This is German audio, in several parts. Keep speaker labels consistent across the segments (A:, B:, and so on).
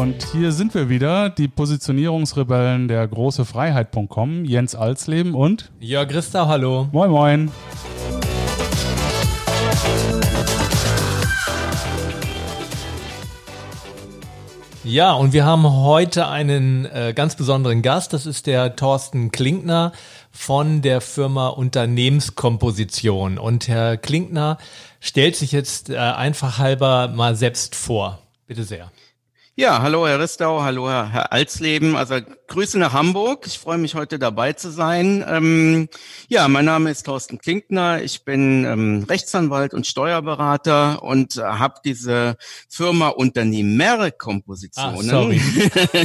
A: und hier sind wir wieder, die Positionierungsrebellen der große Freiheit.com, Jens Alsleben und
B: Jörg Christau, hallo.
A: Moin Moin.
B: Ja, und wir haben heute einen äh, ganz besonderen Gast. Das ist der Thorsten Klinkner von der Firma Unternehmenskomposition. Und Herr Klinkner stellt sich jetzt äh, einfach halber mal selbst vor. Bitte sehr.
C: Ja, hallo Herr Ristau, hallo Herr, Herr Alsleben. Also Grüße nach Hamburg. Ich freue mich heute dabei zu sein. Ähm, ja, mein Name ist Thorsten Klinkner. Ich bin ähm, Rechtsanwalt und Steuerberater und äh, habe diese Firma Unternehmerkompositionen ah,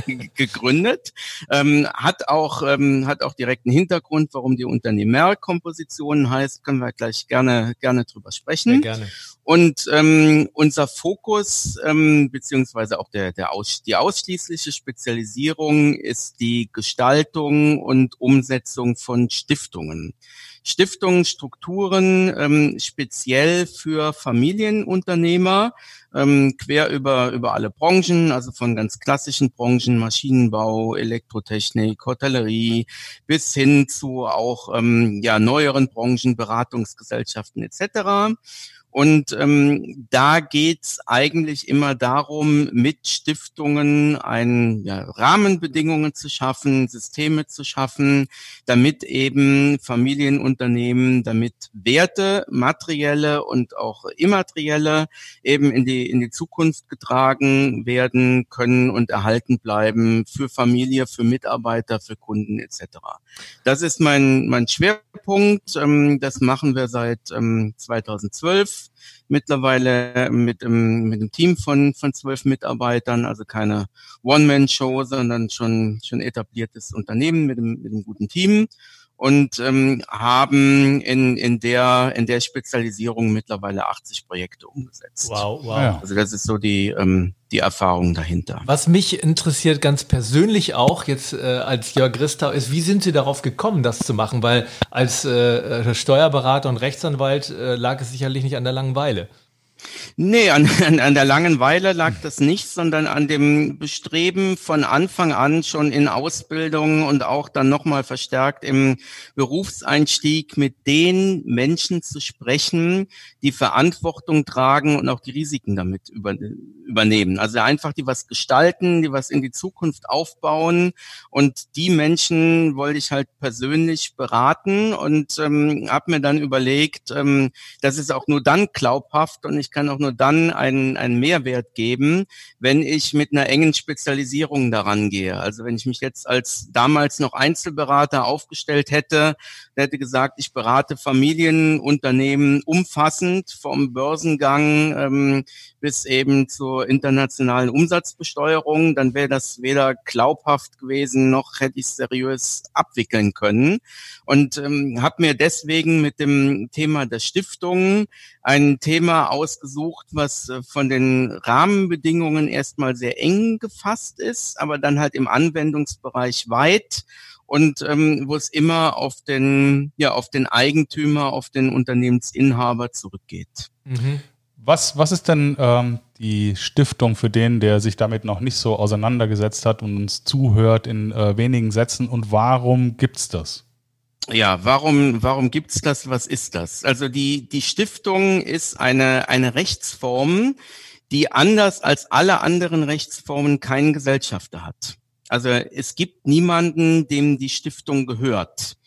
C: gegründet. Ähm, hat auch ähm, hat auch direkt einen Hintergrund, warum die Unternehmerkompositionen heißt. Können wir gleich gerne gerne drüber sprechen.
B: Sehr gerne.
C: Und ähm, unser Fokus ähm, beziehungsweise auch der, der aus, die ausschließliche Spezialisierung ist die Gestaltung und Umsetzung von Stiftungen. Stiftungen, Strukturen ähm, speziell für Familienunternehmer, ähm, quer über, über alle Branchen, also von ganz klassischen Branchen, Maschinenbau, Elektrotechnik, Hotellerie, bis hin zu auch ähm, ja, neueren Branchen, Beratungsgesellschaften etc. Und ähm, da geht's eigentlich immer darum, mit Stiftungen ein, ja, Rahmenbedingungen zu schaffen, Systeme zu schaffen, damit eben Familienunternehmen, damit Werte, materielle und auch immaterielle, eben in die, in die Zukunft getragen werden können und erhalten bleiben für Familie, für Mitarbeiter, für Kunden etc. Das ist mein, mein Schwerpunkt. Ähm, das machen wir seit ähm, 2012 mittlerweile mit, einem, mit einem Team von, von zwölf Mitarbeitern, also keine One-Man-Show, sondern schon, schon etabliertes Unternehmen mit einem, mit einem guten Team und ähm, haben in, in, der, in der Spezialisierung mittlerweile 80 Projekte umgesetzt.
B: Wow, wow.
C: Also das ist so die, ähm, die Erfahrung dahinter.
B: Was mich interessiert ganz persönlich auch jetzt äh, als Jörg Ristau ist, wie sind Sie darauf gekommen, das zu machen? Weil als äh, Steuerberater und Rechtsanwalt äh, lag es sicherlich nicht an der Langeweile.
C: Nee, an, an, an der Langenweile lag das nicht, sondern an dem Bestreben von Anfang an schon in Ausbildung und auch dann nochmal verstärkt im Berufseinstieg mit den Menschen zu sprechen, die Verantwortung tragen und auch die Risiken damit über, übernehmen. Also einfach die was gestalten, die was in die Zukunft aufbauen und die Menschen wollte ich halt persönlich beraten und ähm, habe mir dann überlegt, ähm, das ist auch nur dann glaubhaft und ich kann auch nur dann einen, einen Mehrwert geben, wenn ich mit einer engen Spezialisierung daran gehe. Also wenn ich mich jetzt als damals noch Einzelberater aufgestellt hätte, hätte gesagt, ich berate Familienunternehmen umfassend vom Börsengang ähm, bis eben zur internationalen Umsatzbesteuerung, dann wäre das weder glaubhaft gewesen, noch hätte ich seriös abwickeln können. Und ähm, habe mir deswegen mit dem Thema der Stiftung ein Thema ausgesucht, was äh, von den Rahmenbedingungen erstmal sehr eng gefasst ist, aber dann halt im Anwendungsbereich weit und ähm, wo es immer auf den, ja, auf den Eigentümer, auf den Unternehmensinhaber zurückgeht.
A: Mhm. Was, was ist denn ähm, die Stiftung für den, der sich damit noch nicht so auseinandergesetzt hat und uns zuhört in äh, wenigen Sätzen und warum gibt's das?
C: Ja, warum, warum gibt's das? Was ist das? Also die, die Stiftung ist eine, eine Rechtsform, die anders als alle anderen Rechtsformen keinen Gesellschafter hat. Also es gibt niemanden, dem die Stiftung gehört.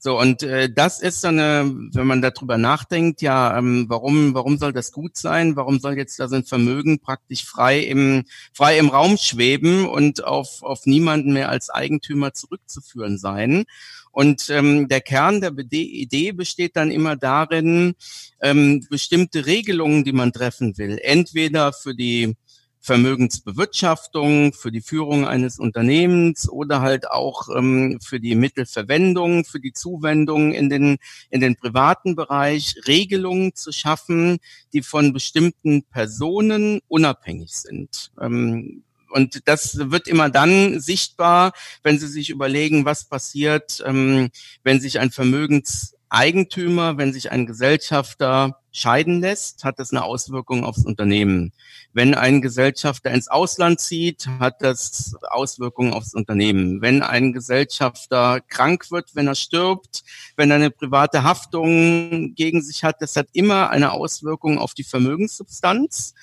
C: So, und äh, das ist so eine, wenn man darüber nachdenkt, ja, ähm, warum, warum soll das gut sein? Warum soll jetzt da so ein Vermögen praktisch frei im, frei im Raum schweben und auf, auf niemanden mehr als Eigentümer zurückzuführen sein? Und ähm, der Kern der Idee besteht dann immer darin, ähm, bestimmte Regelungen, die man treffen will, entweder für die Vermögensbewirtschaftung, für die Führung eines Unternehmens oder halt auch ähm, für die Mittelverwendung, für die Zuwendung in den, in den privaten Bereich Regelungen zu schaffen, die von bestimmten Personen unabhängig sind. Ähm, und das wird immer dann sichtbar, wenn Sie sich überlegen, was passiert, ähm, wenn sich ein Vermögens Eigentümer, wenn sich ein Gesellschafter scheiden lässt, hat das eine Auswirkung aufs Unternehmen. Wenn ein Gesellschafter ins Ausland zieht, hat das Auswirkungen aufs Unternehmen. Wenn ein Gesellschafter krank wird, wenn er stirbt, wenn er eine private Haftung gegen sich hat, das hat immer eine Auswirkung auf die Vermögenssubstanz.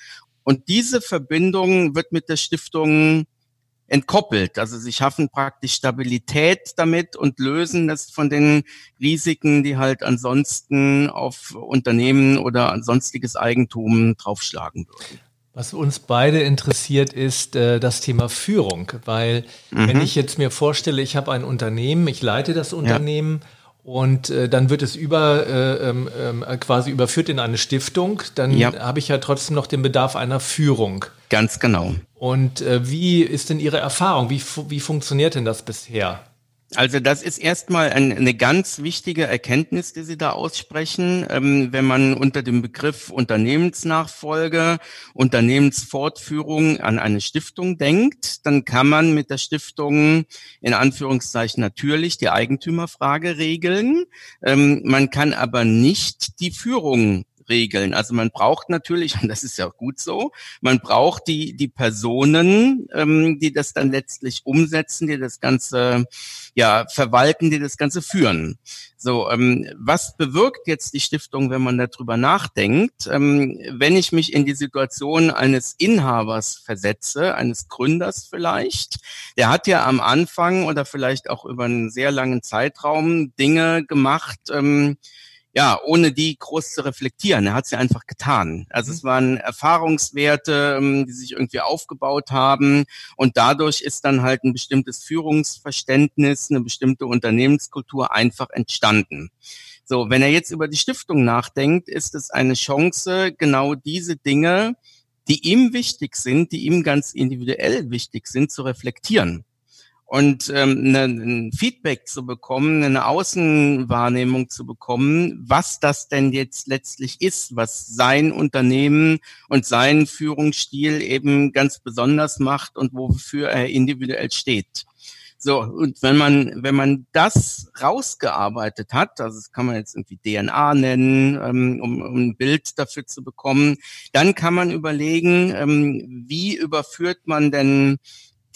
C: Und diese Verbindung wird mit der Stiftung entkoppelt. Also sie schaffen praktisch Stabilität damit und lösen das von den Risiken, die halt ansonsten auf Unternehmen oder sonstiges Eigentum draufschlagen würden.
B: Was uns beide interessiert, ist äh, das Thema Führung, weil mhm. wenn ich jetzt mir vorstelle, ich habe ein Unternehmen, ich leite das Unternehmen ja. Und äh, dann wird es über äh, ähm, äh, quasi überführt in eine Stiftung, dann ja. habe ich ja trotzdem noch den Bedarf einer Führung.
C: Ganz genau.
B: Und äh, wie ist denn Ihre Erfahrung? Wie, wie funktioniert denn das bisher?
C: Also das ist erstmal ein, eine ganz wichtige Erkenntnis, die Sie da aussprechen. Ähm, wenn man unter dem Begriff Unternehmensnachfolge, Unternehmensfortführung an eine Stiftung denkt, dann kann man mit der Stiftung in Anführungszeichen natürlich die Eigentümerfrage regeln. Ähm, man kann aber nicht die Führung regeln. Also man braucht natürlich, und das ist ja gut so, man braucht die, die Personen, ähm, die das dann letztlich umsetzen, die das Ganze ja verwalten, die das Ganze führen. So, ähm, was bewirkt jetzt die Stiftung, wenn man darüber nachdenkt? Ähm, wenn ich mich in die Situation eines Inhabers versetze, eines Gründers vielleicht, der hat ja am Anfang oder vielleicht auch über einen sehr langen Zeitraum Dinge gemacht, ähm, ja, ohne die groß zu reflektieren. Er hat sie einfach getan. Also es mhm. waren Erfahrungswerte, ähm, die sich irgendwie aufgebaut haben und dadurch ist dann halt ein bestimmtes Führungsverständnis, eine bestimmte Unternehmenskultur einfach entstanden. So, wenn er jetzt über die Stiftung nachdenkt, ist es eine Chance, genau diese Dinge, die ihm wichtig sind, die ihm ganz individuell wichtig sind, zu reflektieren und ähm, ne, ein Feedback zu bekommen, eine Außenwahrnehmung zu bekommen, was das denn jetzt letztlich ist, was sein Unternehmen und sein Führungsstil eben ganz besonders macht und wofür er individuell steht. So, und wenn man, wenn man das rausgearbeitet hat, also das kann man jetzt irgendwie DNA nennen, ähm, um, um ein Bild dafür zu bekommen, dann kann man überlegen, ähm, wie überführt man denn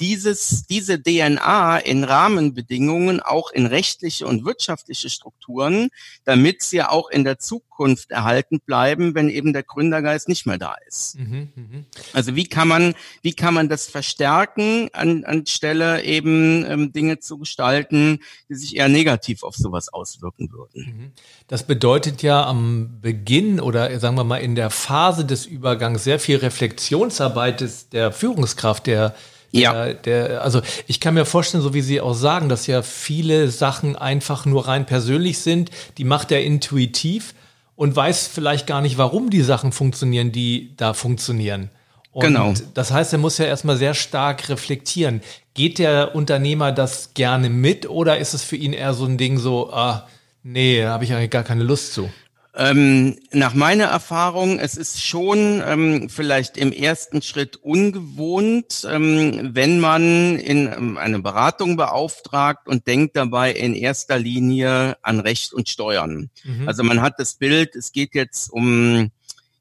C: dieses, diese DNA in Rahmenbedingungen, auch in rechtliche und wirtschaftliche Strukturen, damit sie auch in der Zukunft erhalten bleiben, wenn eben der Gründergeist nicht mehr da ist. Mhm, mh. Also wie kann man, wie kann man das verstärken, an, anstelle eben ähm, Dinge zu gestalten, die sich eher negativ auf sowas auswirken würden? Mhm.
B: Das bedeutet ja am Beginn oder sagen wir mal in der Phase des Übergangs sehr viel Reflexionsarbeit des, der Führungskraft, der ja. Der, der, also ich kann mir vorstellen, so wie Sie auch sagen, dass ja viele Sachen einfach nur rein persönlich sind. Die macht er intuitiv und weiß vielleicht gar nicht, warum die Sachen funktionieren, die da funktionieren. Und genau. Das heißt, er muss ja erstmal sehr stark reflektieren. Geht der Unternehmer das gerne mit oder ist es für ihn eher so ein Ding so, ah, nee, da habe ich eigentlich gar keine Lust zu?
C: Ähm, nach meiner Erfahrung, es ist schon ähm, vielleicht im ersten Schritt ungewohnt, ähm, wenn man in ähm, eine Beratung beauftragt und denkt dabei in erster Linie an Recht und Steuern. Mhm. Also man hat das Bild, es geht jetzt um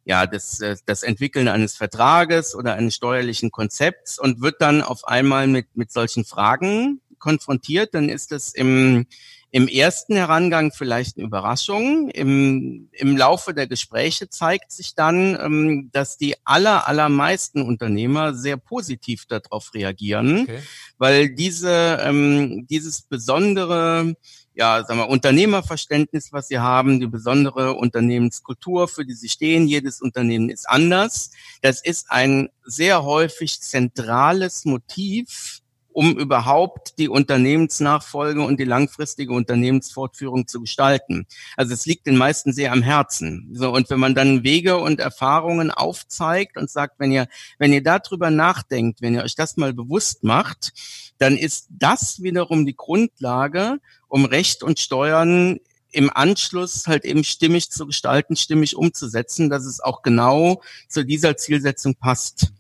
C: ja, das, äh, das Entwickeln eines Vertrages oder eines steuerlichen Konzepts und wird dann auf einmal mit, mit solchen Fragen konfrontiert, dann ist es im im ersten Herangang vielleicht eine Überraschung. Im, im Laufe der Gespräche zeigt sich dann, ähm, dass die aller, allermeisten Unternehmer sehr positiv darauf reagieren, okay. weil diese, ähm, dieses besondere ja, sagen wir, Unternehmerverständnis, was sie haben, die besondere Unternehmenskultur, für die sie stehen. Jedes Unternehmen ist anders. Das ist ein sehr häufig zentrales Motiv um überhaupt die Unternehmensnachfolge und die langfristige Unternehmensfortführung zu gestalten. Also es liegt den meisten sehr am Herzen. So, und wenn man dann Wege und Erfahrungen aufzeigt und sagt, wenn ihr, wenn ihr darüber nachdenkt, wenn ihr euch das mal bewusst macht, dann ist das wiederum die Grundlage, um Recht und Steuern im Anschluss halt eben stimmig zu gestalten, stimmig umzusetzen, dass es auch genau zu dieser Zielsetzung passt.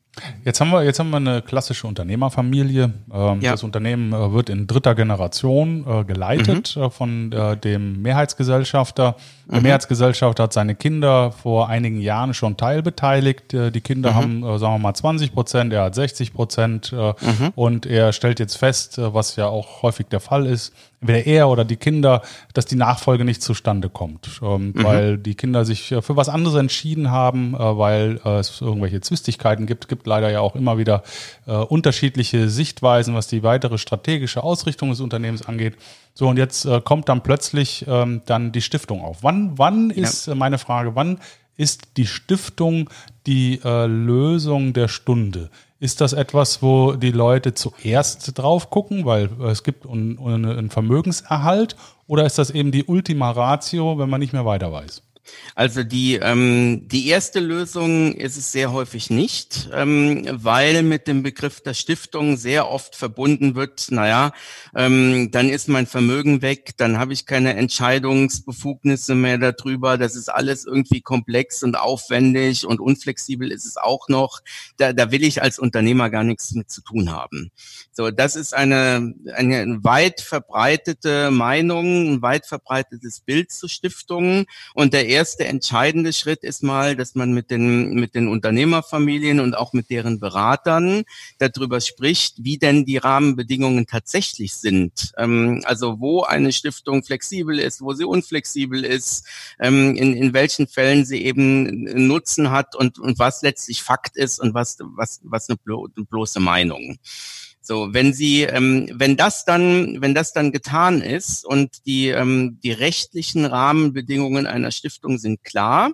A: Jetzt haben wir, jetzt haben wir eine klassische Unternehmerfamilie. Ähm, ja. Das Unternehmen äh, wird in dritter Generation äh, geleitet mhm. äh, von äh, dem Mehrheitsgesellschafter. Der mhm. Mehrheitsgesellschafter hat seine Kinder vor einigen Jahren schon teilbeteiligt. Äh, die Kinder mhm. haben, äh, sagen wir mal, 20 Prozent, er hat 60 Prozent mhm. und er stellt jetzt fest, was ja auch häufig der Fall ist, entweder er oder die Kinder, dass die Nachfolge nicht zustande kommt, ähm, mhm. weil die Kinder sich für was anderes entschieden haben, weil es irgendwelche Zwistigkeiten gibt. Gibt leider ja auch immer wieder äh, unterschiedliche Sichtweisen, was die weitere strategische Ausrichtung des Unternehmens angeht. So und jetzt äh, kommt dann plötzlich ähm, dann die Stiftung auf. Wann, wann ist ja. meine Frage? Wann ist die Stiftung die äh, Lösung der Stunde? Ist das etwas, wo die Leute zuerst drauf gucken, weil es gibt einen Vermögenserhalt? Oder ist das eben die Ultima Ratio, wenn man nicht mehr weiter weiß?
C: Also die, ähm, die erste Lösung ist es sehr häufig nicht, ähm, weil mit dem Begriff der Stiftung sehr oft verbunden wird, naja, ähm, dann ist mein Vermögen weg, dann habe ich keine Entscheidungsbefugnisse mehr darüber, das ist alles irgendwie komplex und aufwendig und unflexibel ist es auch noch. Da, da will ich als Unternehmer gar nichts mit zu tun haben. So, das ist eine, eine weit verbreitete Meinung, ein weit verbreitetes Bild zu Stiftungen und der erste entscheidende Schritt ist mal, dass man mit den, mit den Unternehmerfamilien und auch mit deren Beratern darüber spricht, wie denn die Rahmenbedingungen tatsächlich sind. Ähm, also wo eine Stiftung flexibel ist, wo sie unflexibel ist, ähm, in, in welchen Fällen sie eben Nutzen hat und, und was letztlich Fakt ist und was, was, was eine, blo eine bloße Meinung. So, wenn Sie, ähm, wenn das dann, wenn das dann getan ist und die ähm, die rechtlichen Rahmenbedingungen einer Stiftung sind klar,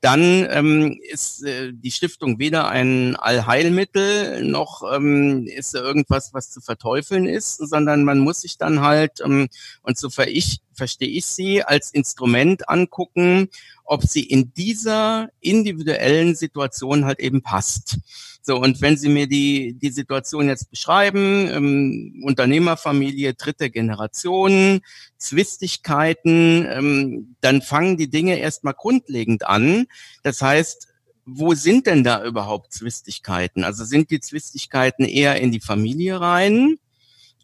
C: dann ähm, ist äh, die Stiftung weder ein Allheilmittel noch ähm, ist irgendwas, was zu verteufeln ist, sondern man muss sich dann halt, ähm, und so ver ich, verstehe ich sie, als Instrument angucken, ob sie in dieser individuellen Situation halt eben passt. So, und wenn Sie mir die, die Situation jetzt beschreiben, ähm, Unternehmerfamilie, dritte Generation, Zwistigkeiten, ähm, dann fangen die Dinge erstmal grundlegend an. Das heißt, wo sind denn da überhaupt Zwistigkeiten? Also sind die Zwistigkeiten eher in die Familie rein?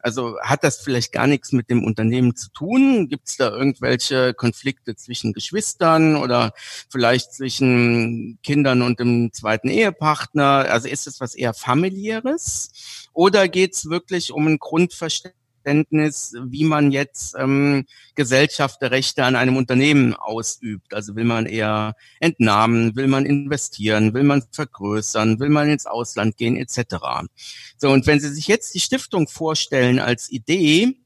C: Also hat das vielleicht gar nichts mit dem Unternehmen zu tun? Gibt es da irgendwelche Konflikte zwischen Geschwistern oder vielleicht zwischen Kindern und dem zweiten Ehepartner? Also ist es was eher familiäres? Oder geht es wirklich um ein Grundverständnis? Verständnis, wie man jetzt ähm, Gesellschafterrechte an einem Unternehmen ausübt. Also will man eher entnahmen, will man investieren, will man vergrößern, will man ins Ausland gehen etc. So, und wenn Sie sich jetzt die Stiftung vorstellen als Idee,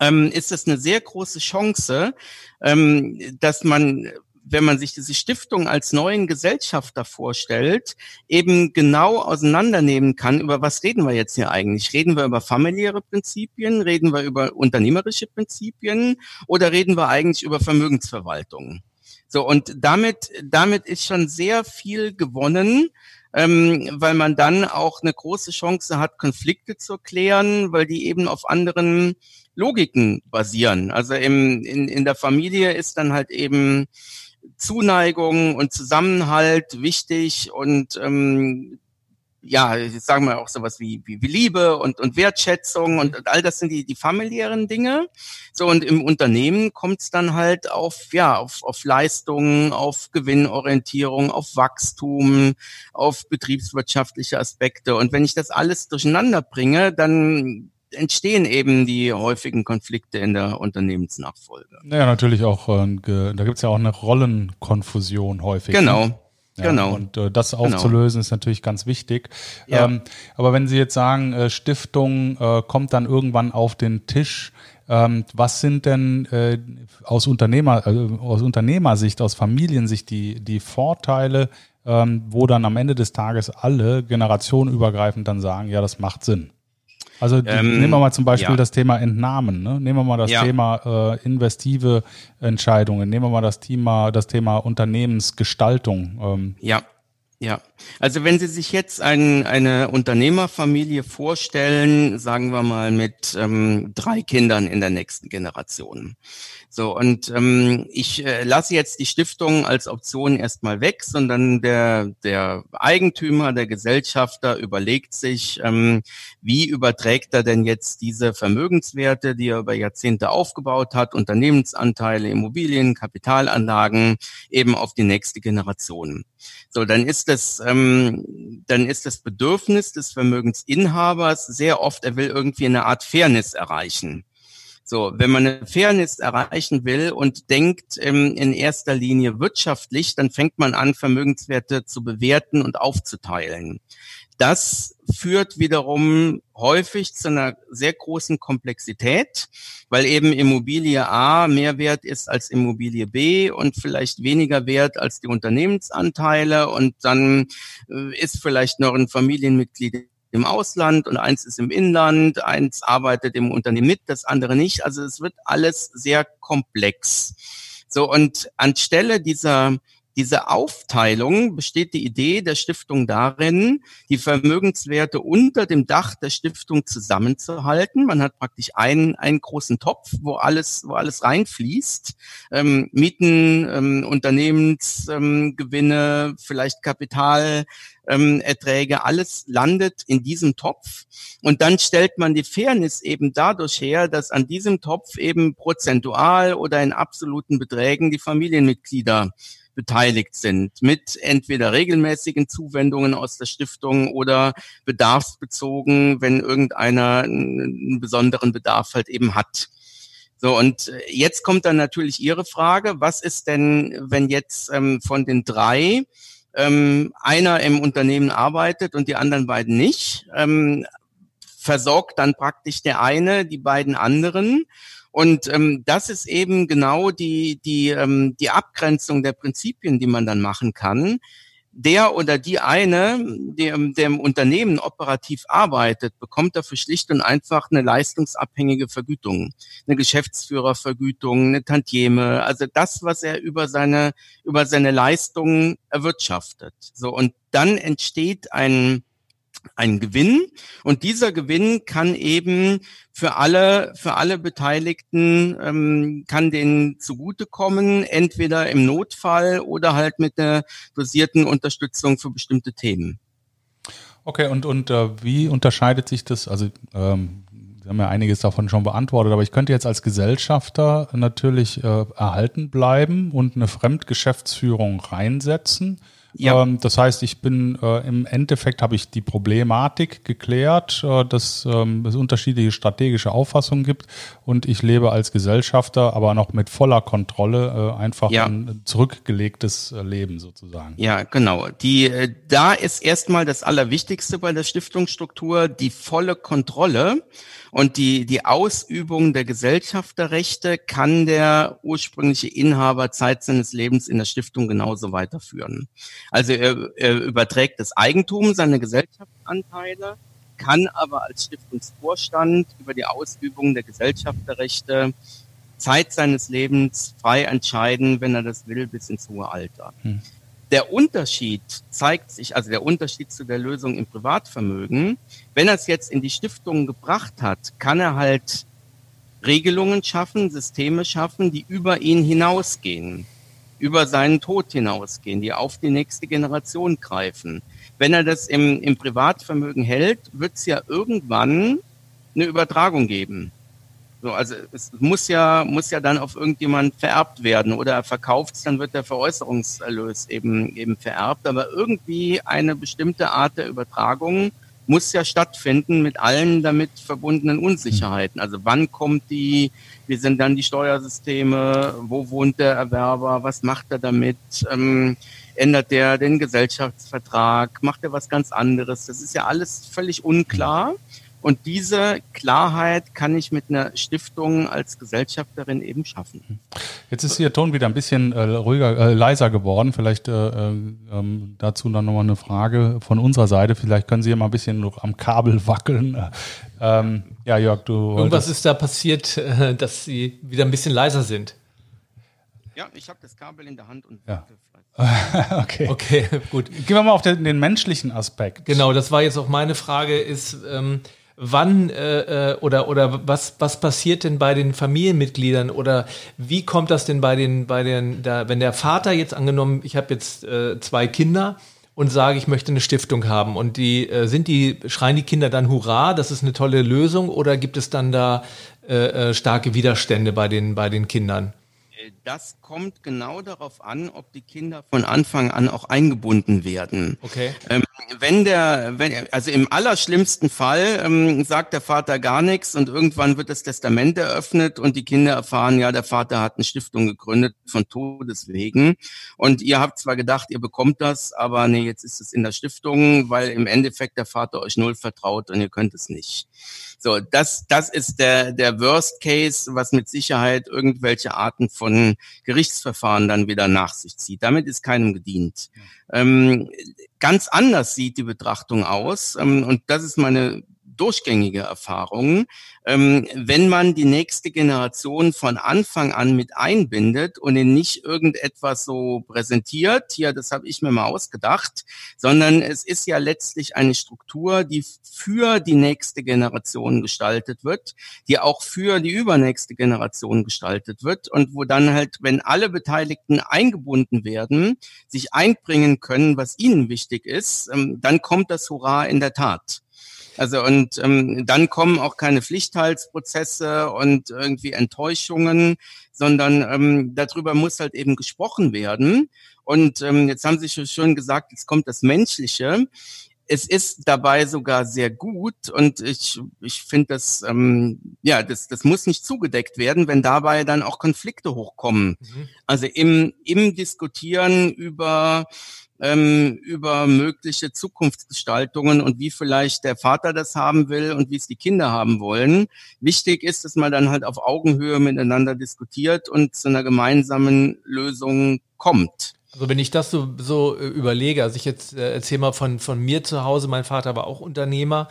C: ähm, ist es eine sehr große Chance, ähm, dass man wenn man sich diese Stiftung als neuen Gesellschafter vorstellt, eben genau auseinandernehmen kann, über was reden wir jetzt hier eigentlich? Reden wir über familiäre Prinzipien? Reden wir über unternehmerische Prinzipien? Oder reden wir eigentlich über Vermögensverwaltung? So, und damit, damit ist schon sehr viel gewonnen, ähm, weil man dann auch eine große Chance hat, Konflikte zu klären, weil die eben auf anderen Logiken basieren. Also im, in, in der Familie ist dann halt eben Zuneigung und Zusammenhalt wichtig und ähm, ja, jetzt sagen wir auch sowas wie, wie, wie Liebe und, und Wertschätzung und, und all das sind die, die familiären Dinge. So, und im Unternehmen kommt es dann halt auf, ja, auf, auf Leistungen, auf Gewinnorientierung, auf Wachstum, auf betriebswirtschaftliche Aspekte. Und wenn ich das alles durcheinander bringe, dann entstehen eben die häufigen Konflikte in der Unternehmensnachfolge.
A: Ja, natürlich auch, äh, da gibt es ja auch eine Rollenkonfusion häufig.
C: Genau. Ja, genau.
A: Und äh, das genau. aufzulösen genau. ist natürlich ganz wichtig. Ja. Ähm, aber wenn Sie jetzt sagen, äh, Stiftung äh, kommt dann irgendwann auf den Tisch, ähm, was sind denn äh, aus, Unternehmer, äh, aus Unternehmersicht, aus Familiensicht die, die Vorteile, ähm, wo dann am Ende des Tages alle generationenübergreifend dann sagen, ja, das macht Sinn? Also ähm, nehmen wir mal zum Beispiel ja. das Thema Entnahmen, ne? nehmen wir mal das ja. Thema äh, investive Entscheidungen, nehmen wir mal das Thema, das Thema Unternehmensgestaltung.
C: Ähm. Ja. Ja, also wenn Sie sich jetzt ein, eine Unternehmerfamilie vorstellen, sagen wir mal mit ähm, drei Kindern in der nächsten Generation. So, und ähm, ich äh, lasse jetzt die Stiftung als Option erstmal weg, sondern der, der Eigentümer, der Gesellschafter überlegt sich, ähm, wie überträgt er denn jetzt diese Vermögenswerte, die er über Jahrzehnte aufgebaut hat, Unternehmensanteile, Immobilien, Kapitalanlagen, eben auf die nächste Generation. So, dann ist das, ähm, dann ist das Bedürfnis des Vermögensinhabers sehr oft, er will irgendwie eine Art Fairness erreichen. So, wenn man eine Fairness erreichen will und denkt ähm, in erster Linie wirtschaftlich, dann fängt man an, Vermögenswerte zu bewerten und aufzuteilen. Das führt wiederum häufig zu einer sehr großen Komplexität, weil eben Immobilie A mehr wert ist als Immobilie B und vielleicht weniger wert als die Unternehmensanteile und dann äh, ist vielleicht noch ein Familienmitglied im Ausland und eins ist im Inland, eins arbeitet im Unternehmen mit, das andere nicht. Also es wird alles sehr komplex. So, und anstelle dieser diese Aufteilung besteht die Idee der Stiftung darin, die Vermögenswerte unter dem Dach der Stiftung zusammenzuhalten. Man hat praktisch einen, einen großen Topf, wo alles, wo alles reinfließt. Ähm, Mieten, ähm, Unternehmensgewinne, ähm, vielleicht Kapital, ähm, Erträge, alles landet in diesem Topf. Und dann stellt man die Fairness eben dadurch her, dass an diesem Topf eben prozentual oder in absoluten Beträgen die Familienmitglieder beteiligt sind mit entweder regelmäßigen Zuwendungen aus der Stiftung oder bedarfsbezogen, wenn irgendeiner einen besonderen Bedarf halt eben hat. So, und jetzt kommt dann natürlich Ihre Frage, was ist denn, wenn jetzt ähm, von den drei ähm, einer im Unternehmen arbeitet und die anderen beiden nicht? Ähm, versorgt dann praktisch der eine die beiden anderen und ähm, das ist eben genau die, die, ähm, die Abgrenzung der Prinzipien, die man dann machen kann. Der oder die eine, der, der im Unternehmen operativ arbeitet, bekommt dafür schlicht und einfach eine leistungsabhängige Vergütung, eine Geschäftsführervergütung, eine Tantieme, also das, was er über seine, über seine Leistungen erwirtschaftet. So, und dann entsteht ein, ein Gewinn und dieser Gewinn kann eben für alle für alle Beteiligten ähm, kann denen zugutekommen, entweder im Notfall oder halt mit der dosierten Unterstützung für bestimmte Themen.
A: Okay, und und äh, wie unterscheidet sich das? Also ähm, Sie haben ja einiges davon schon beantwortet, aber ich könnte jetzt als Gesellschafter natürlich äh, erhalten bleiben und eine Fremdgeschäftsführung reinsetzen. Ja. Ähm, das heißt, ich bin äh, im Endeffekt habe ich die Problematik geklärt, äh, dass ähm, es unterschiedliche strategische Auffassungen gibt und ich lebe als Gesellschafter, aber noch mit voller Kontrolle äh, einfach ja. ein zurückgelegtes äh, Leben sozusagen.
C: Ja, genau. Die äh, da ist erstmal das Allerwichtigste bei der Stiftungsstruktur die volle Kontrolle. Und die, die Ausübung der Gesellschafterrechte kann der ursprüngliche Inhaber Zeit seines Lebens in der Stiftung genauso weiterführen. Also er, er überträgt das Eigentum, seine Gesellschaftsanteile, kann aber als Stiftungsvorstand über die Ausübung der Gesellschafterrechte Zeit seines Lebens frei entscheiden, wenn er das will, bis ins hohe Alter. Hm. Der Unterschied zeigt sich, also der Unterschied zu der Lösung im Privatvermögen, wenn er es jetzt in die Stiftung gebracht hat, kann er halt Regelungen schaffen, Systeme schaffen, die über ihn hinausgehen, über seinen Tod hinausgehen, die auf die nächste Generation greifen. Wenn er das im, im Privatvermögen hält, wird es ja irgendwann eine Übertragung geben. So, also es muss ja, muss ja dann auf irgendjemand vererbt werden oder er verkauft es, dann wird der Veräußerungserlös eben, eben vererbt. Aber irgendwie eine bestimmte Art der Übertragung muss ja stattfinden mit allen damit verbundenen Unsicherheiten. Also wann kommt die, wie sind dann die Steuersysteme, wo wohnt der Erwerber, was macht er damit, ähm, ändert der den Gesellschaftsvertrag, macht er was ganz anderes. Das ist ja alles völlig unklar. Und diese Klarheit kann ich mit einer Stiftung als Gesellschafterin eben schaffen.
A: Jetzt ist Ihr Ton wieder ein bisschen äh, ruhiger, äh, leiser geworden. Vielleicht äh, äh ähm, dazu dann nochmal eine Frage von unserer Seite. Vielleicht können Sie ja mal ein bisschen noch am Kabel wackeln. Ähm,
B: ja, Jörg, du. Irgendwas ist da passiert, äh, dass Sie wieder ein bisschen leiser sind.
C: Ja, ich habe das Kabel in der Hand und
B: ja. okay. Okay, gut. Gehen wir mal auf den, den, menschlichen Aspekt. Genau, das war jetzt auch meine Frage, ist ähm, wann äh, äh, oder oder was was passiert denn bei den Familienmitgliedern oder wie kommt das denn bei den bei den da, wenn der Vater jetzt angenommen, ich habe jetzt äh, zwei Kinder und sage, ich möchte eine Stiftung haben und die äh, sind die schreien die Kinder dann Hurra, das ist eine tolle Lösung oder gibt es dann da äh, äh, starke Widerstände bei den bei den Kindern?
C: Das kommt genau darauf an, ob die Kinder von Anfang an auch eingebunden werden.
B: Okay.
C: Ähm, wenn der, wenn, also im allerschlimmsten Fall ähm, sagt der Vater gar nichts und irgendwann wird das Testament eröffnet und die Kinder erfahren, ja, der Vater hat eine Stiftung gegründet von Todeswegen und ihr habt zwar gedacht, ihr bekommt das, aber nee, jetzt ist es in der Stiftung, weil im Endeffekt der Vater euch null vertraut und ihr könnt es nicht. So, das, das ist der, der Worst Case, was mit Sicherheit irgendwelche Arten von Gerichtsverfahren dann wieder nach sich zieht. Damit ist keinem gedient. Ähm, ganz anders sieht die Betrachtung aus. Ähm, und das ist meine durchgängige Erfahrung. Ähm, wenn man die nächste Generation von Anfang an mit einbindet und ihn nicht irgendetwas so präsentiert, hier, das habe ich mir mal ausgedacht, sondern es ist ja letztlich eine Struktur, die für die nächste Generation gestaltet wird, die auch für die übernächste Generation gestaltet wird und wo dann halt, wenn alle Beteiligten eingebunden werden, sich einbringen können, was ihnen wichtig ist, ähm, dann kommt das Hurra in der Tat. Also und ähm, dann kommen auch keine Pflichtteilsprozesse und irgendwie Enttäuschungen, sondern ähm, darüber muss halt eben gesprochen werden. Und ähm, jetzt haben Sie schon gesagt, jetzt kommt das Menschliche. Es ist dabei sogar sehr gut und ich, ich finde das, ähm, ja, das, das muss nicht zugedeckt werden, wenn dabei dann auch Konflikte hochkommen. Mhm. Also im, im Diskutieren über ähm, über mögliche Zukunftsgestaltungen und wie vielleicht der Vater das haben will und wie es die Kinder haben wollen. Wichtig ist, dass man dann halt auf Augenhöhe miteinander diskutiert und zu einer gemeinsamen Lösung kommt.
B: Also wenn ich das so, so äh, überlege, also ich jetzt äh, erzähle mal von, von mir zu Hause, mein Vater war auch Unternehmer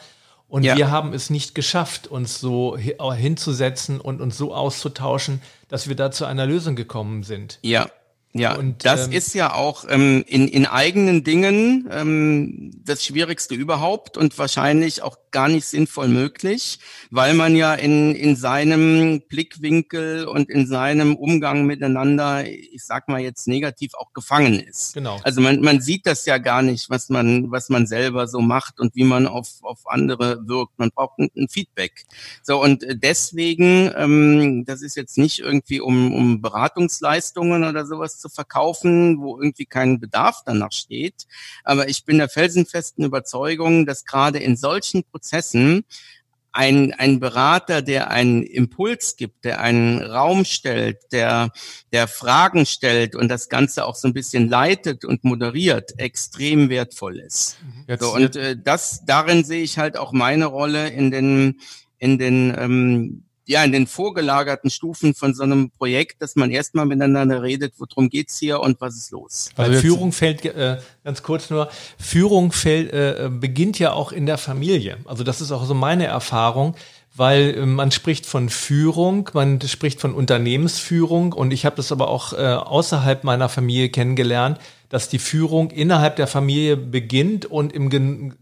B: und ja. wir haben es nicht geschafft, uns so hinzusetzen und uns so auszutauschen, dass wir da zu einer Lösung gekommen sind.
C: Ja. Ja, und das ähm, ist ja auch ähm, in, in eigenen Dingen ähm, das Schwierigste überhaupt und wahrscheinlich auch gar nicht sinnvoll möglich, weil man ja in, in seinem Blickwinkel und in seinem Umgang miteinander, ich sag mal jetzt negativ, auch gefangen ist.
B: Genau.
C: Also man, man sieht das ja gar nicht, was man, was man selber so macht und wie man auf, auf andere wirkt. Man braucht ein, ein Feedback. So, und deswegen, ähm, das ist jetzt nicht irgendwie um, um Beratungsleistungen oder sowas zu verkaufen, wo irgendwie kein Bedarf danach steht. Aber ich bin der felsenfesten Überzeugung, dass gerade in solchen Prozessen ein, ein Berater, der einen Impuls gibt, der einen Raum stellt, der, der Fragen stellt und das Ganze auch so ein bisschen leitet und moderiert, extrem wertvoll ist. Mhm. Jetzt, so, und äh, das, darin sehe ich halt auch meine Rolle in den, in den ähm, ja, in den vorgelagerten Stufen von so einem Projekt, dass man erstmal miteinander redet, worum geht's hier und was ist los.
B: Weil also Führung fällt, äh, ganz kurz nur, Führung fällt, äh, beginnt ja auch in der Familie. Also das ist auch so meine Erfahrung, weil äh, man spricht von Führung, man spricht von Unternehmensführung und ich habe das aber auch äh, außerhalb meiner Familie kennengelernt, dass die Führung innerhalb der Familie beginnt und im gen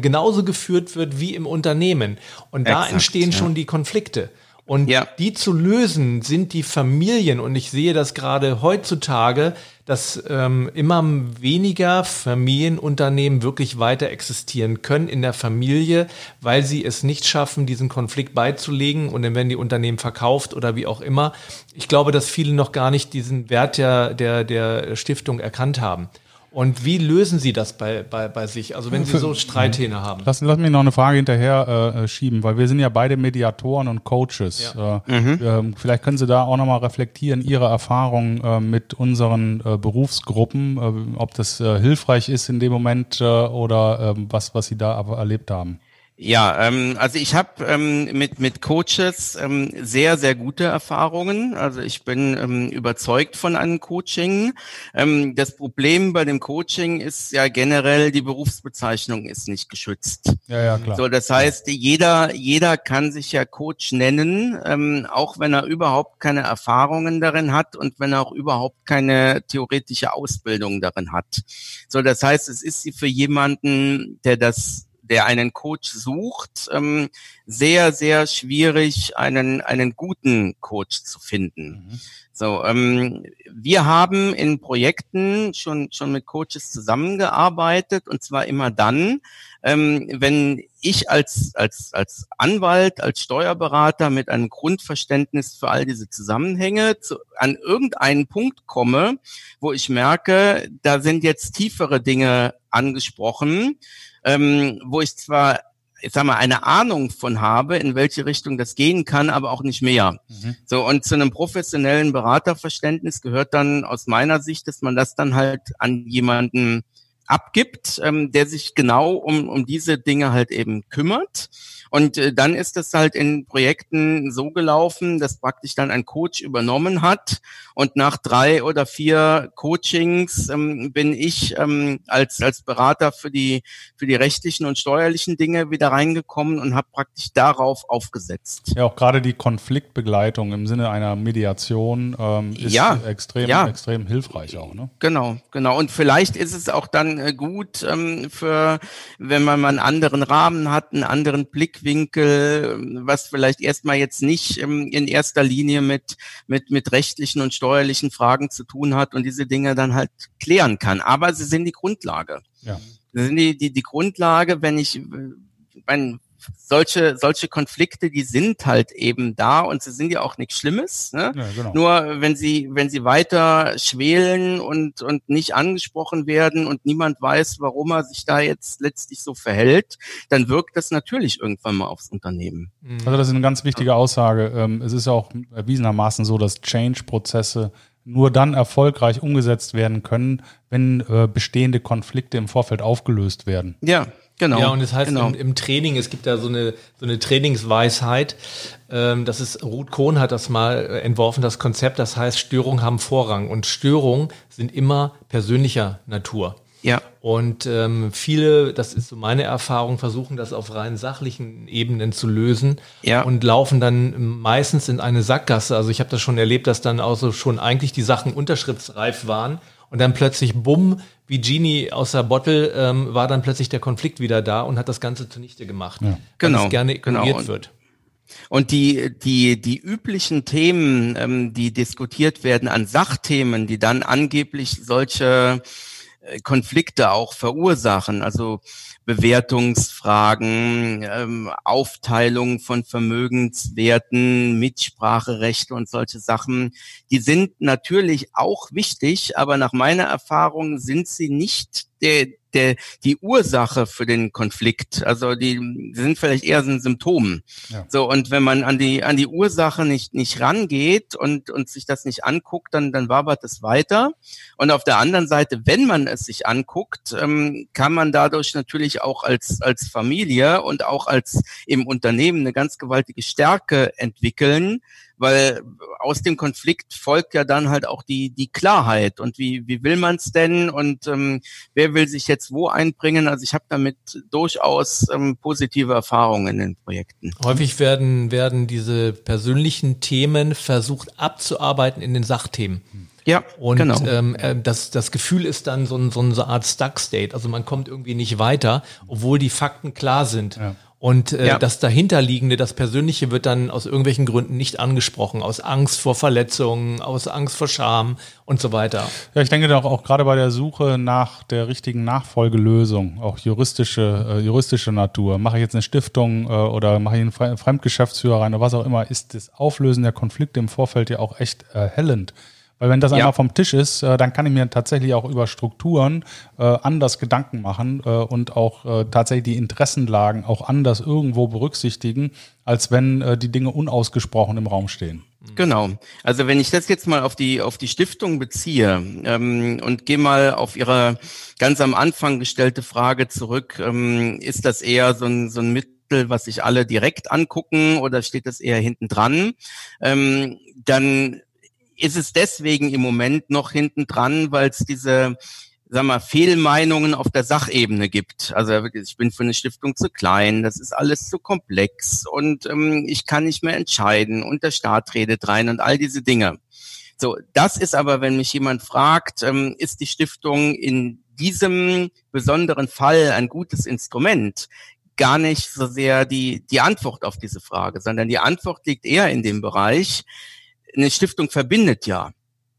B: genauso geführt wird wie im Unternehmen. Und da Exakt, entstehen ja. schon die Konflikte. Und ja. die zu lösen sind die Familien. Und ich sehe das gerade heutzutage, dass ähm, immer weniger Familienunternehmen wirklich weiter existieren können in der Familie, weil sie es nicht schaffen, diesen Konflikt beizulegen und dann werden die Unternehmen verkauft oder wie auch immer. Ich glaube, dass viele noch gar nicht diesen Wert der, der, der Stiftung erkannt haben. Und wie lösen Sie das bei, bei, bei sich? Also wenn Sie so Streithähne haben.
A: Lass, lass mich noch eine Frage hinterher äh, schieben, weil wir sind ja beide Mediatoren und Coaches. Ja. Äh, mhm. äh, vielleicht können Sie da auch nochmal reflektieren, Ihre Erfahrungen äh, mit unseren äh, Berufsgruppen, äh, ob das hilfreich ist in dem Moment oder ähm, was, was Sie da erlebt haben.
C: Ja, ähm, also ich habe ähm, mit mit Coaches ähm, sehr sehr gute Erfahrungen. Also ich bin ähm, überzeugt von einem Coaching. Ähm, das Problem bei dem Coaching ist ja generell die Berufsbezeichnung ist nicht geschützt.
A: Ja, ja, klar.
C: So, das heißt, jeder jeder kann sich ja Coach nennen, ähm, auch wenn er überhaupt keine Erfahrungen darin hat und wenn er auch überhaupt keine theoretische Ausbildung darin hat. So, das heißt, es ist für jemanden, der das der einen Coach sucht, ähm, sehr, sehr schwierig, einen, einen guten Coach zu finden. Mhm. So, ähm, wir haben in Projekten schon, schon mit Coaches zusammengearbeitet und zwar immer dann, ähm, wenn ich als, als, als Anwalt, als Steuerberater mit einem Grundverständnis für all diese Zusammenhänge zu, an irgendeinen Punkt komme, wo ich merke, da sind jetzt tiefere Dinge angesprochen, ähm, wo ich zwar ich sag mal, eine Ahnung von habe, in welche Richtung das gehen kann, aber auch nicht mehr. Mhm. So, und zu einem professionellen Beraterverständnis gehört dann aus meiner Sicht, dass man das dann halt an jemanden abgibt, ähm, der sich genau um, um diese Dinge halt eben kümmert. Und äh, dann ist es halt in Projekten so gelaufen, dass praktisch dann ein Coach übernommen hat. Und nach drei oder vier Coachings ähm, bin ich ähm, als, als Berater für die, für die rechtlichen und steuerlichen Dinge wieder reingekommen und habe praktisch darauf aufgesetzt.
A: Ja, auch gerade die Konfliktbegleitung im Sinne einer Mediation ähm, ist
C: ja,
A: extrem,
C: ja.
A: extrem hilfreich auch. Ne?
C: Genau, genau. Und vielleicht ist es auch dann äh, gut ähm, für, wenn man mal einen anderen Rahmen hat, einen anderen Blick Blickwinkel, was vielleicht erstmal jetzt nicht ähm, in erster Linie mit, mit, mit rechtlichen und steuerlichen Fragen zu tun hat und diese Dinge dann halt klären kann. Aber sie sind die Grundlage. Ja. Sie sind die, die, die Grundlage, wenn ich, wenn, solche, solche Konflikte, die sind halt eben da und sie sind ja auch nichts Schlimmes. Ne? Ja, genau. Nur wenn sie, wenn sie weiter schwelen und, und nicht angesprochen werden und niemand weiß, warum er sich da jetzt letztlich so verhält, dann wirkt das natürlich irgendwann mal aufs Unternehmen.
A: Mhm. Also das ist eine ganz wichtige Aussage. Ähm, es ist ja auch erwiesenermaßen so, dass Change-Prozesse nur dann erfolgreich umgesetzt werden können, wenn äh, bestehende Konflikte im Vorfeld aufgelöst werden.
B: Ja, Genau. Ja, und es das heißt genau. im, im, Training, es gibt da so eine, so eine Trainingsweisheit, ähm, das ist, Ruth Kohn hat das mal äh, entworfen, das Konzept, das heißt, Störungen haben Vorrang und Störungen sind immer persönlicher Natur.
C: Ja.
B: Und ähm, viele, das ist so meine Erfahrung, versuchen das auf rein sachlichen Ebenen zu lösen ja. und laufen dann meistens in eine Sackgasse. Also ich habe das schon erlebt, dass dann auch so schon eigentlich die Sachen unterschriftsreif waren und dann plötzlich, bumm, wie Genie aus der Bottle, ähm, war dann plötzlich der Konflikt wieder da und hat das Ganze zunichte gemacht. Ja.
C: Genau. Es
B: gerne
C: genau. ignoriert
B: genau. wird.
C: Und die, die, die üblichen Themen, ähm, die diskutiert werden an Sachthemen, die dann angeblich solche äh, Konflikte auch verursachen, also Bewertungsfragen, ähm, Aufteilung von Vermögenswerten, Mitspracherechte und solche Sachen, die sind natürlich auch wichtig, aber nach meiner Erfahrung sind sie nicht der, der, die Ursache für den Konflikt. Also die, sind vielleicht eher so ein Symptom. Ja. So, und wenn man an die, an die Ursache nicht, nicht rangeht und, und sich das nicht anguckt, dann, dann wabert es weiter. Und auf der anderen Seite, wenn man es sich anguckt, ähm, kann man dadurch natürlich auch als, als Familie und auch als im Unternehmen eine ganz gewaltige Stärke entwickeln, weil aus dem Konflikt folgt ja dann halt auch die, die Klarheit und wie, wie will man es denn und ähm, wer will sich jetzt wo einbringen. Also ich habe damit durchaus ähm, positive Erfahrungen in den Projekten.
B: Häufig werden, werden diese persönlichen Themen versucht abzuarbeiten in den Sachthemen.
C: Ja,
B: und genau. ähm, äh, das, das Gefühl ist dann so, ein, so eine Art Stuck-State. Also man kommt irgendwie nicht weiter, obwohl die Fakten klar sind. Ja. Und äh, ja. das dahinterliegende, das Persönliche wird dann aus irgendwelchen Gründen nicht angesprochen, aus Angst vor Verletzungen, aus Angst vor Scham und so weiter.
A: Ja, ich denke doch auch gerade bei der Suche nach der richtigen Nachfolgelösung, auch juristische, äh, juristische Natur, mache ich jetzt eine Stiftung äh, oder mache ich einen Fremdgeschäftsführer rein oder was auch immer, ist das Auflösen der Konflikte im Vorfeld ja auch echt erhellend. Weil wenn das ja. einmal vom Tisch ist, äh, dann kann ich mir tatsächlich auch über Strukturen äh, anders Gedanken machen äh, und auch äh, tatsächlich die Interessenlagen auch anders irgendwo berücksichtigen, als wenn äh, die Dinge unausgesprochen im Raum stehen.
C: Genau. Also wenn ich das jetzt mal auf die auf die Stiftung beziehe ähm, und gehe mal auf Ihre ganz am Anfang gestellte Frage zurück, ähm, ist das eher so ein, so ein mit Kapitel, was sich alle direkt angucken oder steht das eher hinten dran, ähm, dann ist es deswegen im Moment noch hinten dran, weil es diese sag mal, Fehlmeinungen auf der Sachebene gibt. Also ich bin für eine Stiftung zu klein, das ist alles zu komplex und ähm, ich kann nicht mehr entscheiden und der Staat redet rein und all diese Dinge. So, das ist aber, wenn mich jemand fragt, ähm, ist die Stiftung in diesem besonderen Fall ein gutes Instrument, gar nicht so sehr die, die Antwort auf diese Frage, sondern die Antwort liegt eher in dem Bereich, eine Stiftung verbindet ja.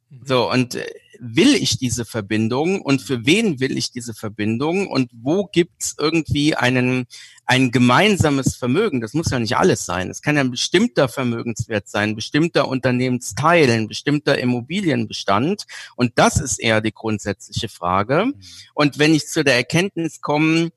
C: Mhm. So, und äh, will ich diese Verbindung und für wen will ich diese Verbindung und wo gibt's irgendwie einen, ein gemeinsames Vermögen? Das muss ja nicht alles sein. Es kann ja ein bestimmter Vermögenswert sein, bestimmter Unternehmensteil, ein bestimmter Immobilienbestand. Und das ist eher die grundsätzliche Frage. Mhm. Und wenn ich zu der Erkenntnis komme,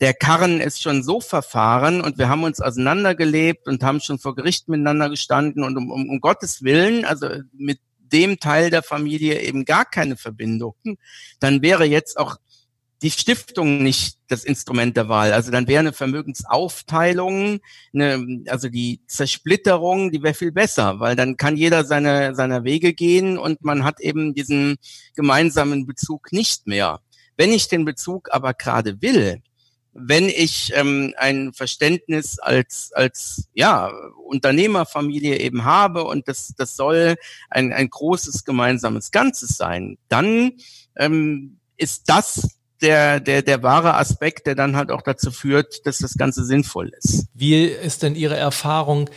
C: der Karren ist schon so verfahren und wir haben uns auseinandergelebt und haben schon vor Gericht miteinander gestanden und um, um, um Gottes Willen, also mit dem Teil der Familie eben gar keine Verbindung, dann wäre jetzt auch die Stiftung nicht das Instrument der Wahl. Also dann wäre eine Vermögensaufteilung, eine, also die Zersplitterung, die wäre viel besser, weil dann kann jeder seine, seiner Wege gehen und man hat eben diesen gemeinsamen Bezug nicht mehr. Wenn ich den Bezug aber gerade will, wenn ich ähm, ein Verständnis als, als ja, Unternehmerfamilie eben habe und das, das soll ein, ein großes gemeinsames Ganzes sein, dann ähm, ist das der, der, der wahre Aspekt, der dann halt auch dazu führt, dass das Ganze sinnvoll ist.
B: Wie ist denn Ihre Erfahrung,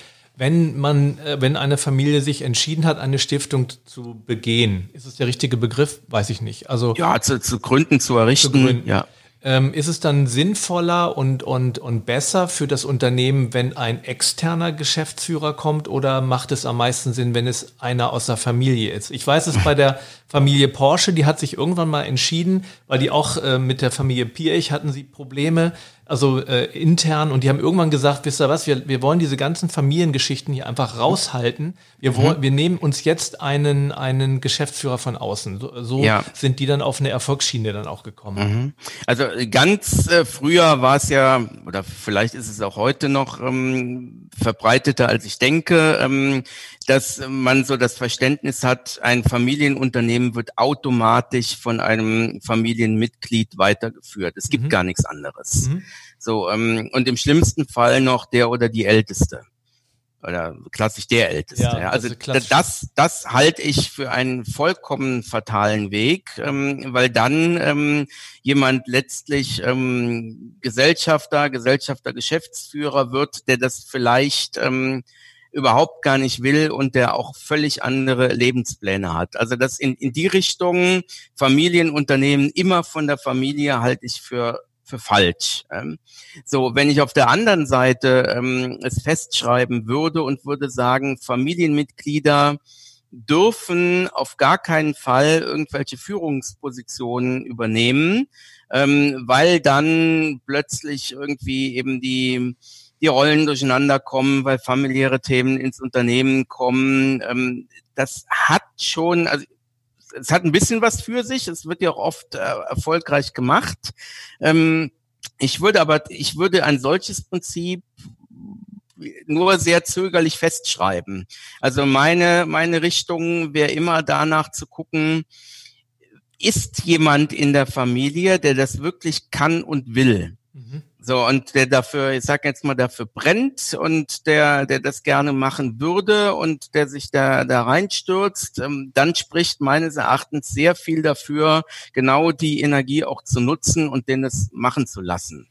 B: wenn man, äh, wenn eine Familie sich entschieden hat, eine Stiftung zu begehen? Ist es der richtige Begriff? Weiß ich nicht. Also
C: ja, zu, zu gründen, zu errichten. Zu gründen.
B: Ja. Ähm, ist es dann sinnvoller und, und, und besser für das Unternehmen, wenn ein externer Geschäftsführer kommt oder macht es am meisten Sinn, wenn es einer aus der Familie ist? Ich weiß es bei der Familie Porsche, die hat sich irgendwann mal entschieden, weil die auch äh, mit der Familie Piech hatten sie Probleme, also äh, intern und die haben irgendwann gesagt, wisst ihr was, wir, wir wollen diese ganzen Familiengeschichten hier einfach raushalten. Wir, wollen, mhm. wir nehmen uns jetzt einen, einen Geschäftsführer von außen. So, so ja. sind die dann auf eine Erfolgsschiene dann auch gekommen.
C: Mhm. Also ganz äh, früher war es ja, oder vielleicht ist es auch heute noch ähm, verbreiteter, als ich denke, ähm, dass man so das Verständnis hat, ein Familienunternehmen wird automatisch von einem Familienmitglied weitergeführt. Es gibt mhm. gar nichts anderes. Mhm. So, ähm, und im schlimmsten Fall noch der oder die Älteste. Oder klassisch der Älteste. Ja, also das, das, das halte ich für einen vollkommen fatalen Weg, ähm, weil dann ähm, jemand letztlich ähm, Gesellschafter, Gesellschafter, Geschäftsführer wird, der das vielleicht ähm, überhaupt gar nicht will und der auch völlig andere Lebenspläne hat. Also das in, in die Richtung Familienunternehmen immer von der Familie halte ich für für falsch. Ähm, so, wenn ich auf der anderen Seite ähm, es festschreiben würde und würde sagen, Familienmitglieder dürfen auf gar keinen Fall irgendwelche Führungspositionen übernehmen, ähm, weil dann plötzlich irgendwie eben die die Rollen durcheinander kommen, weil familiäre Themen ins Unternehmen kommen. Ähm, das hat schon, also es hat ein bisschen was für sich. Es wird ja auch oft äh, erfolgreich gemacht. Ähm, ich würde aber, ich würde ein solches Prinzip nur sehr zögerlich festschreiben. Also meine, meine Richtung wäre immer danach zu gucken, ist jemand in der Familie, der das wirklich kann und will? Mhm. So, und der dafür, ich sag jetzt mal, dafür brennt und der, der das gerne machen würde und der sich da, da reinstürzt, ähm, dann spricht meines Erachtens sehr viel dafür, genau die Energie auch zu nutzen und den es machen zu lassen.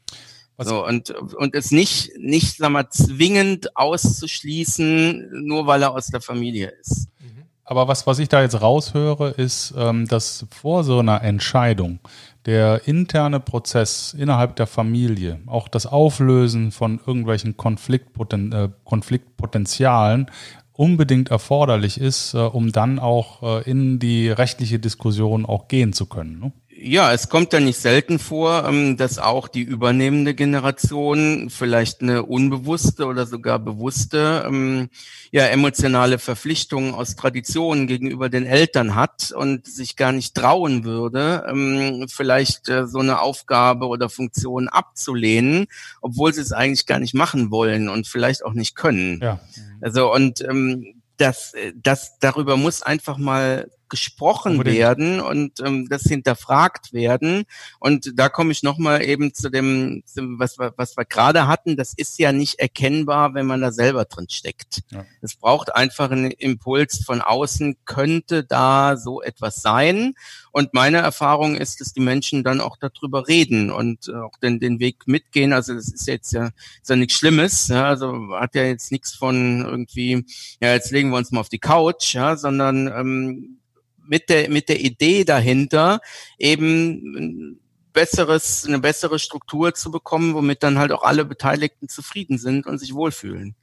C: Was so, und, und es nicht, nicht, sag mal, zwingend auszuschließen, nur weil er aus der Familie ist.
A: Mhm. Aber was, was ich da jetzt raushöre, ist, ähm, dass vor so einer Entscheidung der interne Prozess innerhalb der Familie, auch das Auflösen von irgendwelchen Konfliktpoten äh, Konfliktpotenzialen unbedingt erforderlich ist, äh, um dann auch äh, in die rechtliche Diskussion auch gehen zu können. Ne?
C: Ja, es kommt ja nicht selten vor, ähm, dass auch die übernehmende Generation vielleicht eine unbewusste oder sogar bewusste ähm, ja, emotionale Verpflichtungen aus Traditionen gegenüber den Eltern hat und sich gar nicht trauen würde, ähm, vielleicht äh, so eine Aufgabe oder Funktion abzulehnen, obwohl sie es eigentlich gar nicht machen wollen und vielleicht auch nicht können. Ja. Also und das, äh, das darüber muss einfach mal gesprochen Unbedingt. werden und ähm, das hinterfragt werden. Und da komme ich nochmal eben zu dem, was wir, was wir gerade hatten. Das ist ja nicht erkennbar, wenn man da selber drin steckt. Es ja. braucht einfach einen Impuls von außen, könnte da so etwas sein. Und meine Erfahrung ist, dass die Menschen dann auch darüber reden und auch den, den Weg mitgehen. Also das ist jetzt ja, ist ja nichts Schlimmes. Ja? Also hat ja jetzt nichts von irgendwie, ja, jetzt legen wir uns mal auf die Couch, ja, sondern ähm, mit der, mit der Idee dahinter eben besseres, eine bessere Struktur zu bekommen, womit dann halt auch alle Beteiligten zufrieden sind und sich wohlfühlen.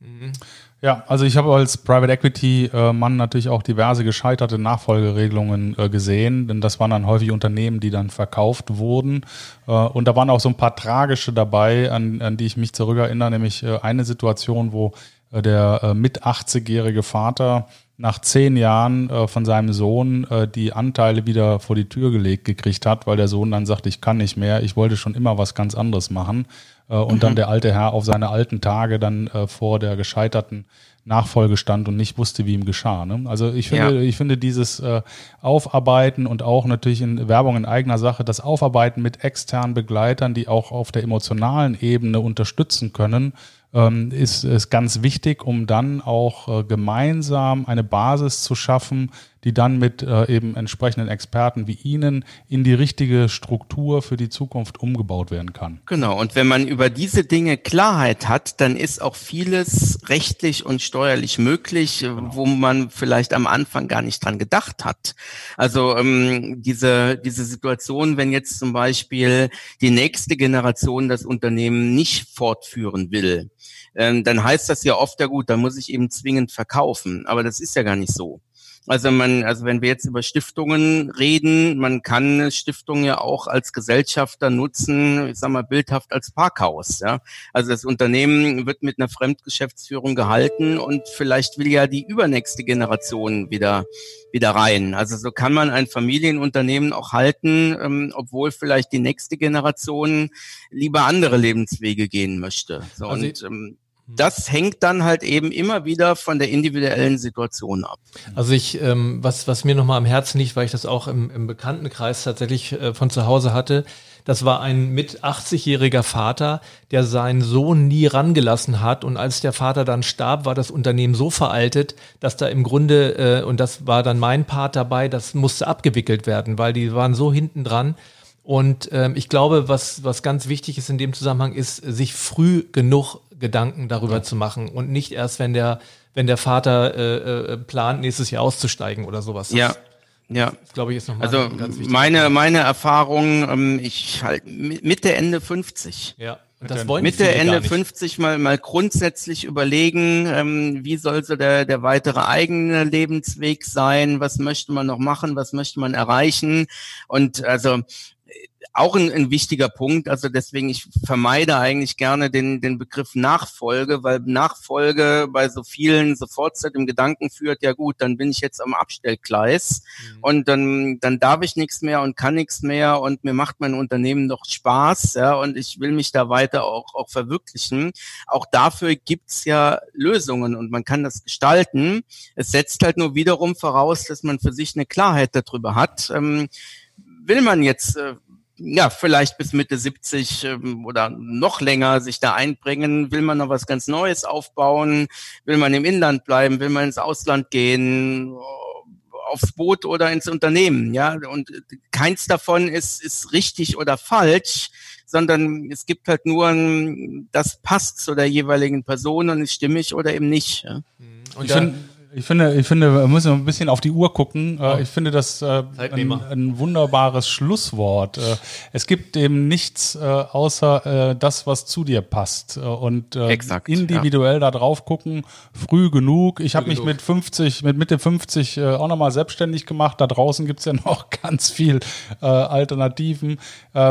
A: Mhm. Ja, also ich habe als Private Equity äh, Mann natürlich auch diverse gescheiterte Nachfolgeregelungen äh, gesehen, denn das waren dann häufig Unternehmen, die dann verkauft wurden. Äh, und da waren auch so ein paar tragische dabei, an, an die ich mich zurückerinnere, nämlich eine Situation, wo der mit 80-jährige Vater nach zehn Jahren äh, von seinem Sohn äh, die Anteile wieder vor die Tür gelegt gekriegt hat, weil der Sohn dann sagt, ich kann nicht mehr, ich wollte schon immer was ganz anderes machen. Äh, und mhm. dann der alte Herr auf seine alten Tage dann äh, vor der gescheiterten Nachfolge stand und nicht wusste, wie ihm geschah. Ne? Also ich finde, ja. ich finde dieses äh, Aufarbeiten und auch natürlich in Werbung in eigener Sache, das Aufarbeiten mit externen Begleitern, die auch auf der emotionalen Ebene unterstützen können, ähm, ist, ist ganz wichtig, um dann auch äh, gemeinsam eine Basis zu schaffen, die dann mit äh, eben entsprechenden Experten wie Ihnen in die richtige Struktur für die Zukunft umgebaut werden kann.
C: Genau, und wenn man über diese Dinge Klarheit hat, dann ist auch vieles rechtlich und steuerlich möglich, äh, genau. wo man vielleicht am Anfang gar nicht dran gedacht hat. Also ähm, diese, diese Situation, wenn jetzt zum Beispiel die nächste Generation das Unternehmen nicht fortführen will, ähm, dann heißt das ja oft, ja gut, dann muss ich eben zwingend verkaufen. Aber das ist ja gar nicht so. Also man, also wenn wir jetzt über Stiftungen reden, man kann Stiftungen ja auch als Gesellschafter nutzen, ich sag mal bildhaft als Parkhaus. Ja? Also das Unternehmen wird mit einer Fremdgeschäftsführung gehalten und vielleicht will ja die übernächste Generation wieder wieder rein. Also so kann man ein Familienunternehmen auch halten, ähm, obwohl vielleicht die nächste Generation lieber andere Lebenswege gehen möchte. So, also und ähm. Das hängt dann halt eben immer wieder von der individuellen Situation ab.
B: Also ich, ähm, was, was mir nochmal am Herzen liegt, weil ich das auch im, im Bekanntenkreis tatsächlich äh, von zu Hause hatte, das war ein mit 80-jähriger Vater, der seinen Sohn nie rangelassen hat. Und als der Vater dann starb, war das Unternehmen so veraltet, dass da im Grunde, äh, und das war dann mein Part dabei, das musste abgewickelt werden, weil die waren so hinten dran. Und ähm, ich glaube, was, was ganz wichtig ist in dem Zusammenhang, ist, sich früh genug Gedanken darüber ja. zu machen und nicht erst, wenn der, wenn der Vater äh, äh, plant, nächstes Jahr auszusteigen oder sowas.
C: Das ja. Ja,
B: das, glaube ich ist nochmal
C: also meine meine Erfahrung, ähm, ich halt Mitte Ende 50.
B: Ja.
C: Das wollen Mitte Ende 50 mal mal grundsätzlich überlegen, ähm, wie soll so der der weitere eigene Lebensweg sein, was möchte man noch machen, was möchte man erreichen und also auch ein, ein wichtiger Punkt. Also deswegen, ich vermeide eigentlich gerne den, den Begriff Nachfolge, weil Nachfolge bei so vielen sofort zu dem Gedanken führt, ja gut, dann bin ich jetzt am Abstellgleis mhm. und dann, dann darf ich nichts mehr und kann nichts mehr und mir macht mein Unternehmen doch Spaß, ja, und ich will mich da weiter auch, auch verwirklichen. Auch dafür gibt's ja Lösungen und man kann das gestalten. Es setzt halt nur wiederum voraus, dass man für sich eine Klarheit darüber hat. Ähm, will man jetzt äh, ja, vielleicht bis Mitte 70 ähm, oder noch länger sich da einbringen? Will man noch was ganz Neues aufbauen? Will man im Inland bleiben? Will man ins Ausland gehen? aufs Boot oder ins Unternehmen, ja, und keins davon ist, ist richtig oder falsch, sondern es gibt halt nur ein, das passt zu der jeweiligen Person und ist stimmig oder eben nicht. Ja.
A: Und ich finde Ich finde, ich finde, wir müssen ein bisschen auf die Uhr gucken. Oh. Ich finde das äh, ein, ein, wunderbares Schlusswort. Äh, es gibt eben nichts außer das, was zu dir passt. Und Exakt, individuell ja. da drauf gucken, früh genug. Ich habe mich mit 50, mit Mitte 50 auch nochmal selbstständig gemacht. Da draußen gibt's ja noch ganz viel Alternativen.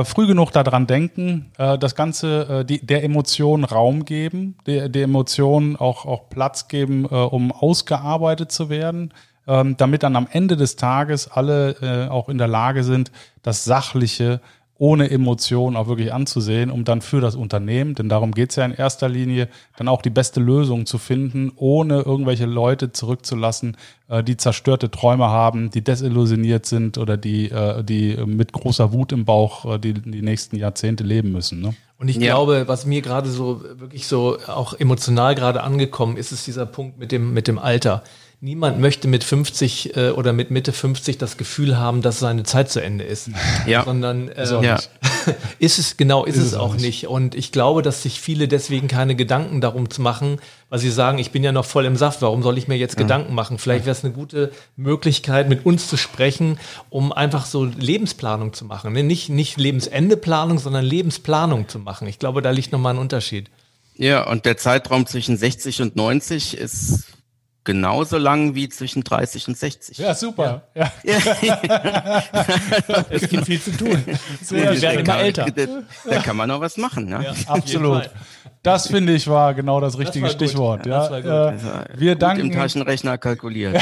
A: Früh genug daran denken, das Ganze, die, der Emotion Raum geben, der, der Emotion auch, auch Platz geben, um ausgearbeitet abgearbeitet zu werden, ähm, damit dann am Ende des Tages alle äh, auch in der Lage sind, das Sachliche ohne Emotionen auch wirklich anzusehen, um dann für das Unternehmen, denn darum geht es ja in erster Linie, dann auch die beste Lösung zu finden, ohne irgendwelche Leute zurückzulassen, äh, die zerstörte Träume haben, die desillusioniert sind oder die, äh, die mit großer Wut im Bauch äh, die, die nächsten Jahrzehnte leben müssen. Ne?
B: Und ich ja. glaube, was mir gerade so wirklich so auch emotional gerade angekommen ist, ist dieser Punkt mit dem, mit dem Alter. Niemand möchte mit 50 äh, oder mit Mitte 50 das Gefühl haben, dass seine Zeit zu Ende ist. Ja. Sondern äh, ja. ist es genau, ist, ist es auch nicht. nicht. Und ich glaube, dass sich viele deswegen keine Gedanken darum zu machen, weil sie sagen, ich bin ja noch voll im Saft, warum soll ich mir jetzt ja. Gedanken machen? Vielleicht wäre es eine gute Möglichkeit, mit uns zu sprechen, um einfach so Lebensplanung zu machen. Ne? Nicht, nicht Lebensendeplanung, sondern Lebensplanung zu machen. Ich glaube, da liegt nochmal ein Unterschied.
C: Ja, und der Zeitraum zwischen 60 und 90 ist genauso lang wie zwischen 30 und 60.
A: Ja, super. Ja.
B: ja. es gibt viel zu tun.
C: Wir werden immer älter. Da, da, kann man noch was machen. Ne? Ja,
A: absolut. Das finde ich war genau das richtige das Stichwort. Ja, das war gut. Äh, wir danken
C: im Taschenrechner kalkuliert.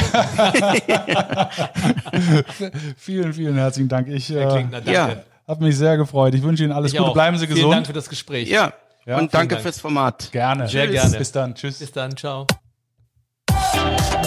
A: vielen, vielen herzlichen Dank. Ich äh, ja. habe mich sehr gefreut. Ich wünsche Ihnen alles ich Gute. Auch. Bleiben Sie gesund. Vielen
B: Dank für das Gespräch.
C: Ja. ja und danke Dank. fürs Format.
A: Gerne.
B: Sehr Tschüss. gerne.
A: Bis dann. Tschüss.
B: Bis dann. Ciao. Thank you.